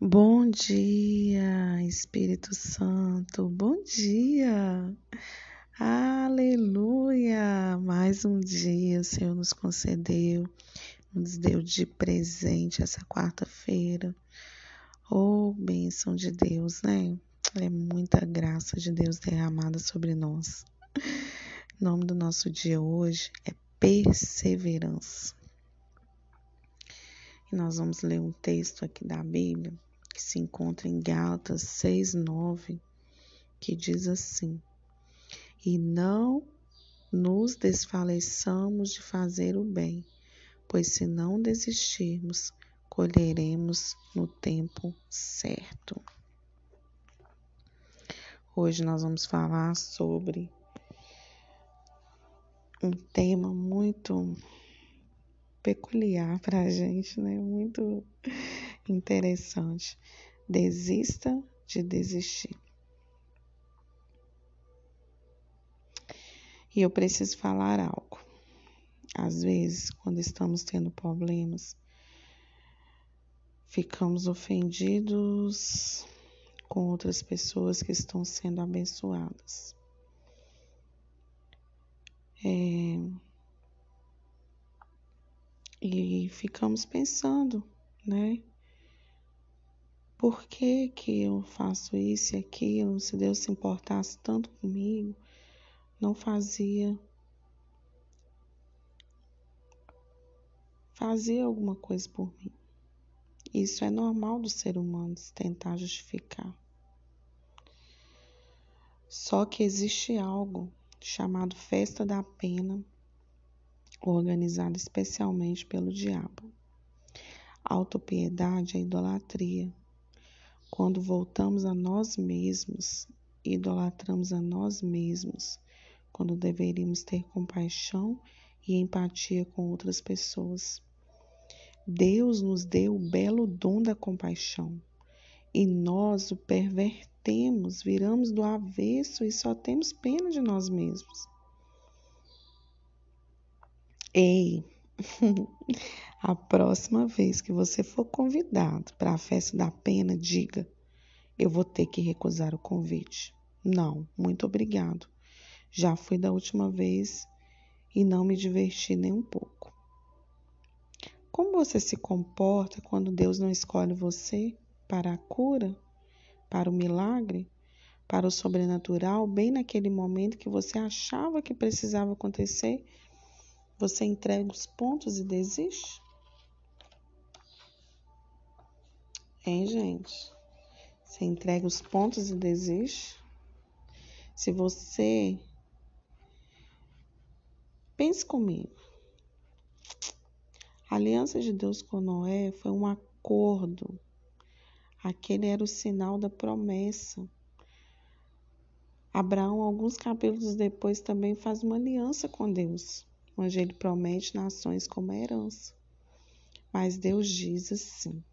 Bom dia, Espírito Santo, bom dia, aleluia! Mais um dia o Senhor nos concedeu, nos deu de presente essa quarta-feira. Oh, bênção de Deus, né? É muita graça de Deus derramada sobre nós. O nome do nosso dia hoje é perseverança. E nós vamos ler um texto aqui da Bíblia que se encontra em Gálatas 6:9, que diz assim: E não nos desfaleçamos de fazer o bem, pois se não desistirmos, colheremos no tempo certo. Hoje nós vamos falar sobre um tema muito peculiar para a gente, né? Muito interessante. Desista de desistir. E eu preciso falar algo. Às vezes, quando estamos tendo problemas, ficamos ofendidos com outras pessoas que estão sendo abençoadas. É... E ficamos pensando, né? Por que, que eu faço isso e aquilo? Se Deus se importasse tanto comigo, não fazia. Fazia alguma coisa por mim. Isso é normal do ser humano se tentar justificar. Só que existe algo chamado Festa da Pena, organizado especialmente pelo diabo. Autopiedade é idolatria quando voltamos a nós mesmos, idolatramos a nós mesmos, quando deveríamos ter compaixão e empatia com outras pessoas. Deus nos deu o belo dom da compaixão e nós o pervertemos, viramos do avesso e só temos pena de nós mesmos. Ei, A próxima vez que você for convidado para a festa da pena, diga: eu vou ter que recusar o convite. Não, muito obrigado. Já fui da última vez e não me diverti nem um pouco. Como você se comporta quando Deus não escolhe você para a cura, para o milagre, para o sobrenatural, bem naquele momento que você achava que precisava acontecer? Você entrega os pontos e desiste? Hein, gente? Você entrega os pontos e desiste? Se você. Pense comigo. A aliança de Deus com Noé foi um acordo. Aquele era o sinal da promessa. Abraão, alguns capítulos depois, também faz uma aliança com Deus, onde ele promete nações como herança. Mas Deus diz assim: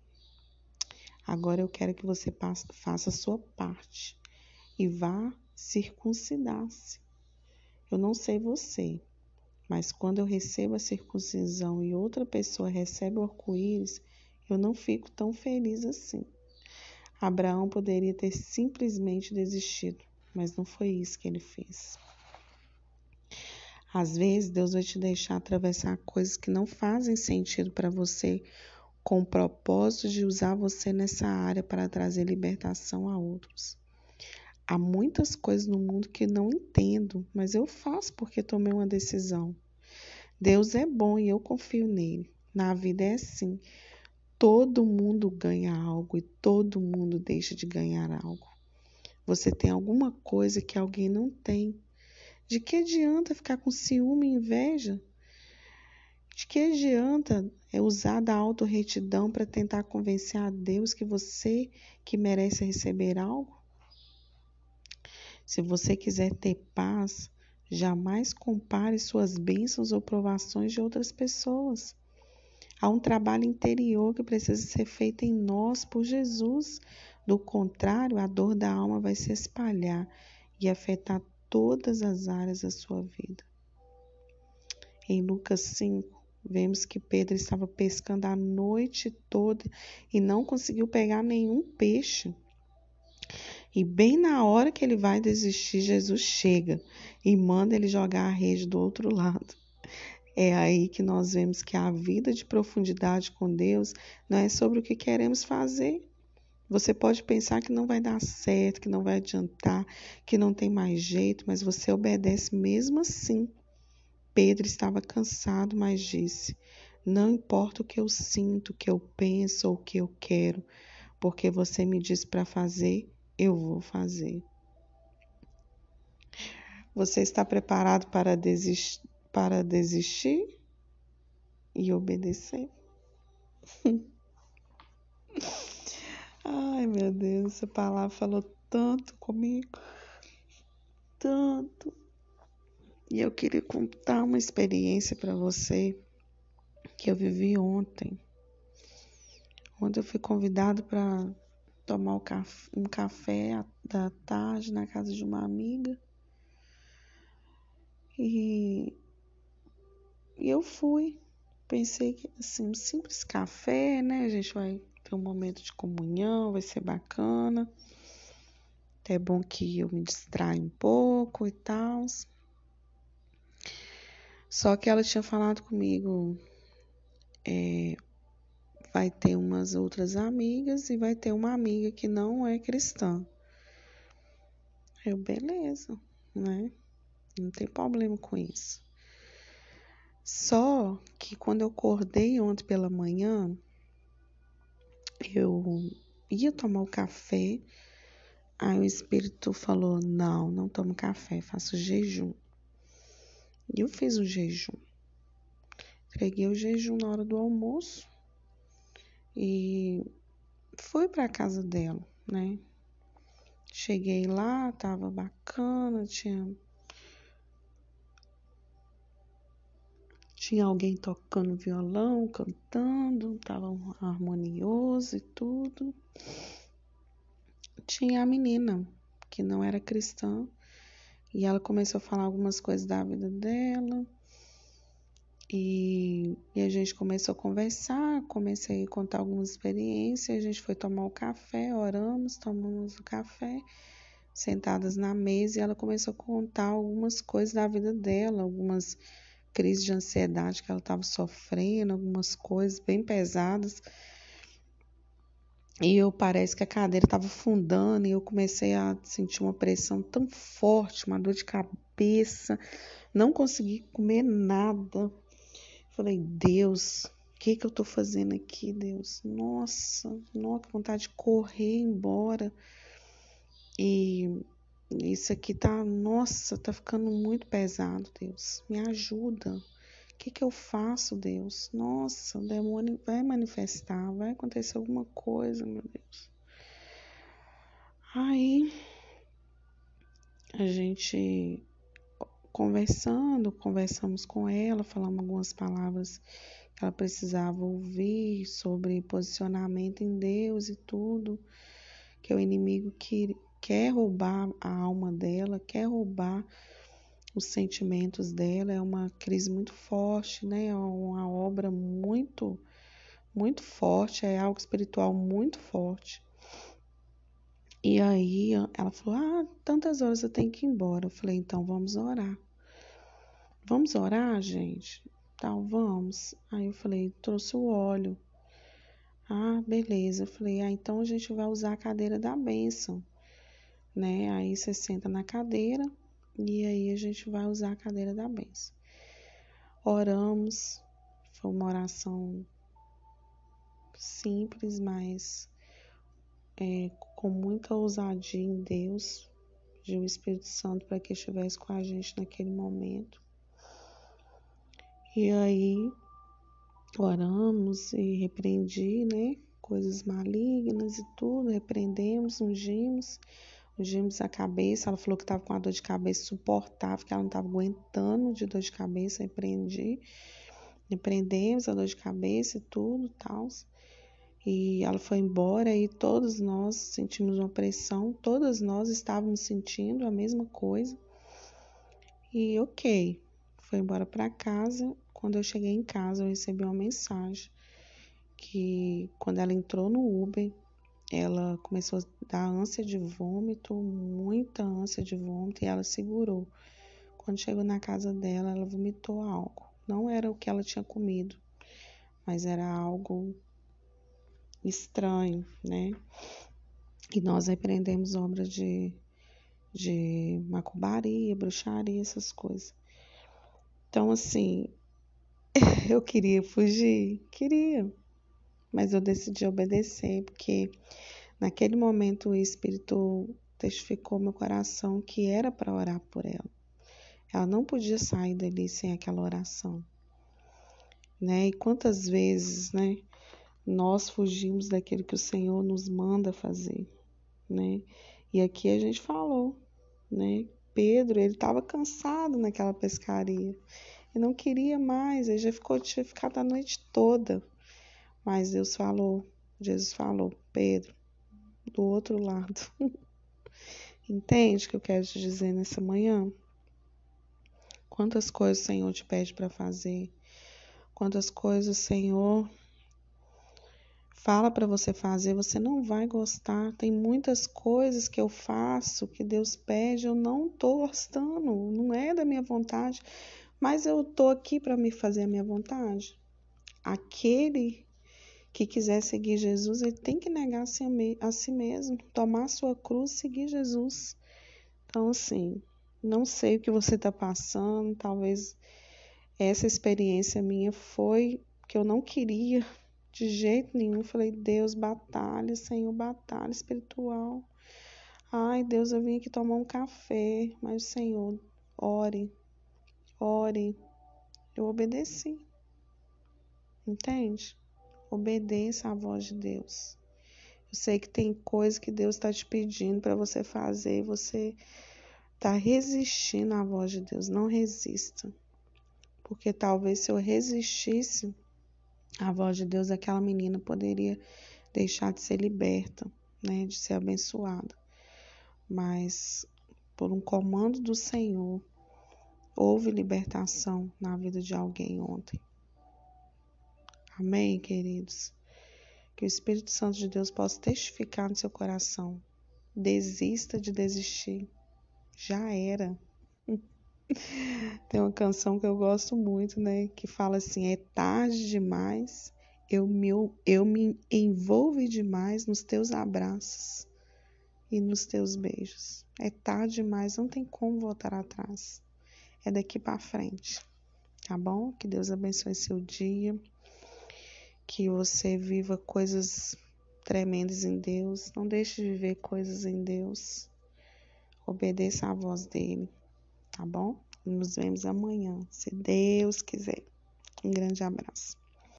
Agora eu quero que você faça a sua parte e vá circuncidar-se. Eu não sei você, mas quando eu recebo a circuncisão e outra pessoa recebe o arco-íris, eu não fico tão feliz assim. Abraão poderia ter simplesmente desistido, mas não foi isso que ele fez. Às vezes, Deus vai te deixar atravessar coisas que não fazem sentido para você com o propósito de usar você nessa área para trazer libertação a outros. Há muitas coisas no mundo que não entendo, mas eu faço porque tomei uma decisão. Deus é bom e eu confio nele. Na vida é assim. Todo mundo ganha algo e todo mundo deixa de ganhar algo. Você tem alguma coisa que alguém não tem. De que adianta ficar com ciúme e inveja? De que adianta é usar da autorretidão para tentar convencer a Deus que você que merece receber algo? Se você quiser ter paz, jamais compare suas bênçãos ou provações de outras pessoas. Há um trabalho interior que precisa ser feito em nós por Jesus. Do contrário, a dor da alma vai se espalhar e afetar todas as áreas da sua vida. Em Lucas 5, Vemos que Pedro estava pescando a noite toda e não conseguiu pegar nenhum peixe. E bem na hora que ele vai desistir, Jesus chega e manda ele jogar a rede do outro lado. É aí que nós vemos que a vida de profundidade com Deus não é sobre o que queremos fazer. Você pode pensar que não vai dar certo, que não vai adiantar, que não tem mais jeito, mas você obedece mesmo assim. Pedro estava cansado, mas disse: Não importa o que eu sinto, o que eu penso ou o que eu quero, porque você me disse para fazer, eu vou fazer. Você está preparado para, desistir, para desistir e obedecer? Ai, meu Deus, essa palavra falou tanto comigo. Tanto. E eu queria contar uma experiência para você que eu vivi ontem. Ontem eu fui convidado para tomar um café da tarde na casa de uma amiga. E, e eu fui. Pensei que assim, um simples café, né? A gente vai ter um momento de comunhão, vai ser bacana. É bom que eu me distraia um pouco e tal. Só que ela tinha falado comigo, é, vai ter umas outras amigas e vai ter uma amiga que não é cristã. Eu, beleza, né? Não tem problema com isso. Só que quando eu acordei ontem pela manhã, eu ia tomar o café, aí o espírito falou: Não, não tomo café, faço jejum. E eu fiz o jejum. Entreguei o jejum na hora do almoço e fui para casa dela, né? Cheguei lá, tava bacana, tinha tinha alguém tocando violão, cantando, tava harmonioso e tudo. Tinha a menina que não era cristã, e ela começou a falar algumas coisas da vida dela. E, e, a gente começou a conversar, comecei a contar algumas experiências, a gente foi tomar o café, oramos, tomamos o café, sentadas na mesa, e ela começou a contar algumas coisas da vida dela, algumas crises de ansiedade que ela estava sofrendo, algumas coisas bem pesadas. E eu parece que a cadeira estava fundando e eu comecei a sentir uma pressão tão forte, uma dor de cabeça, não consegui comer nada. Falei, Deus, o que que eu tô fazendo aqui, Deus? Nossa, nossa, que vontade de correr embora. E isso aqui tá, nossa, tá ficando muito pesado, Deus. Me ajuda que, que eu faço, Deus? Nossa, o demônio vai manifestar, vai acontecer alguma coisa, meu Deus. Aí a gente conversando, conversamos com ela, falamos algumas palavras que ela precisava ouvir sobre posicionamento em Deus e tudo, que é o inimigo que quer roubar a alma dela, quer roubar os sentimentos dela. É uma crise muito forte, né? É uma obra muito, muito forte, é algo espiritual muito forte. E aí ela falou: Ah, tantas horas eu tenho que ir embora. Eu falei: Então vamos orar. Vamos orar, gente? Tal, vamos. Aí eu falei: Trouxe o óleo. Ah, beleza. Eu falei: Ah, então a gente vai usar a cadeira da bênção, né? Aí você senta na cadeira e aí a gente vai usar a cadeira da bênção. Oramos, foi uma oração simples, mas é, com muita ousadia em Deus, de o Espírito Santo para que estivesse com a gente naquele momento. E aí oramos e repreendi, né? Coisas malignas e tudo, repreendemos, ungimos ungimos a cabeça. Ela falou que estava com uma dor de cabeça suportável, que ela não estava aguentando de dor de cabeça. Repreendi, repreendemos a dor de cabeça e tudo, tal. E ela foi embora e todos nós sentimos uma pressão, todas nós estávamos sentindo a mesma coisa. E ok, foi embora para casa. quando eu cheguei em casa, eu recebi uma mensagem que quando ela entrou no Uber, ela começou a dar ânsia de vômito, muita ânsia de vômito, e ela segurou. Quando chegou na casa dela, ela vomitou algo. Não era o que ela tinha comido, mas era algo estranho, né? E nós repreendemos obras de, de macumbaria, bruxaria, essas coisas. Então, assim, eu queria fugir, queria, mas eu decidi obedecer, porque naquele momento o Espírito testificou meu coração que era para orar por ela. Ela não podia sair dali sem aquela oração. Né? E quantas vezes, né, nós fugimos daquilo que o Senhor nos manda fazer, né? E aqui a gente falou, né? Pedro, ele estava cansado naquela pescaria e não queria mais, ele já ficou tinha ficado a noite toda. Mas Deus falou, Jesus falou, Pedro, do outro lado. Entende o que eu quero te dizer nessa manhã? Quantas coisas o Senhor te pede para fazer? Quantas coisas o Senhor fala para você fazer, você não vai gostar. Tem muitas coisas que eu faço que Deus pede, eu não estou gostando, não é da minha vontade, mas eu estou aqui para me fazer a minha vontade. Aquele que quiser seguir Jesus, ele tem que negar a si mesmo, tomar a sua cruz, seguir Jesus. Então, assim, não sei o que você está passando, talvez essa experiência minha foi que eu não queria de jeito nenhum. Falei, Deus, batalha, Senhor, batalha espiritual. Ai, Deus, eu vim aqui tomar um café, mas Senhor, ore, ore. Eu obedeci. Entende? Obedeça à voz de Deus. Eu sei que tem coisa que Deus está te pedindo para você fazer e você está resistindo à voz de Deus. Não resista. Porque talvez se eu resistisse, a voz de Deus, aquela menina poderia deixar de ser liberta, né, de ser abençoada. Mas por um comando do Senhor, houve libertação na vida de alguém ontem. Amém, queridos? Que o Espírito Santo de Deus possa testificar no seu coração. Desista de desistir. Já era. Tem uma canção que eu gosto muito, né? Que fala assim: é tarde demais, eu me, eu me envolvo demais nos teus abraços e nos teus beijos. É tarde demais, não tem como voltar atrás. É daqui para frente, tá bom? Que Deus abençoe seu dia, que você viva coisas tremendas em Deus. Não deixe de viver coisas em Deus. Obedeça à voz dele tá bom? Nos vemos amanhã, se Deus quiser. Um grande abraço.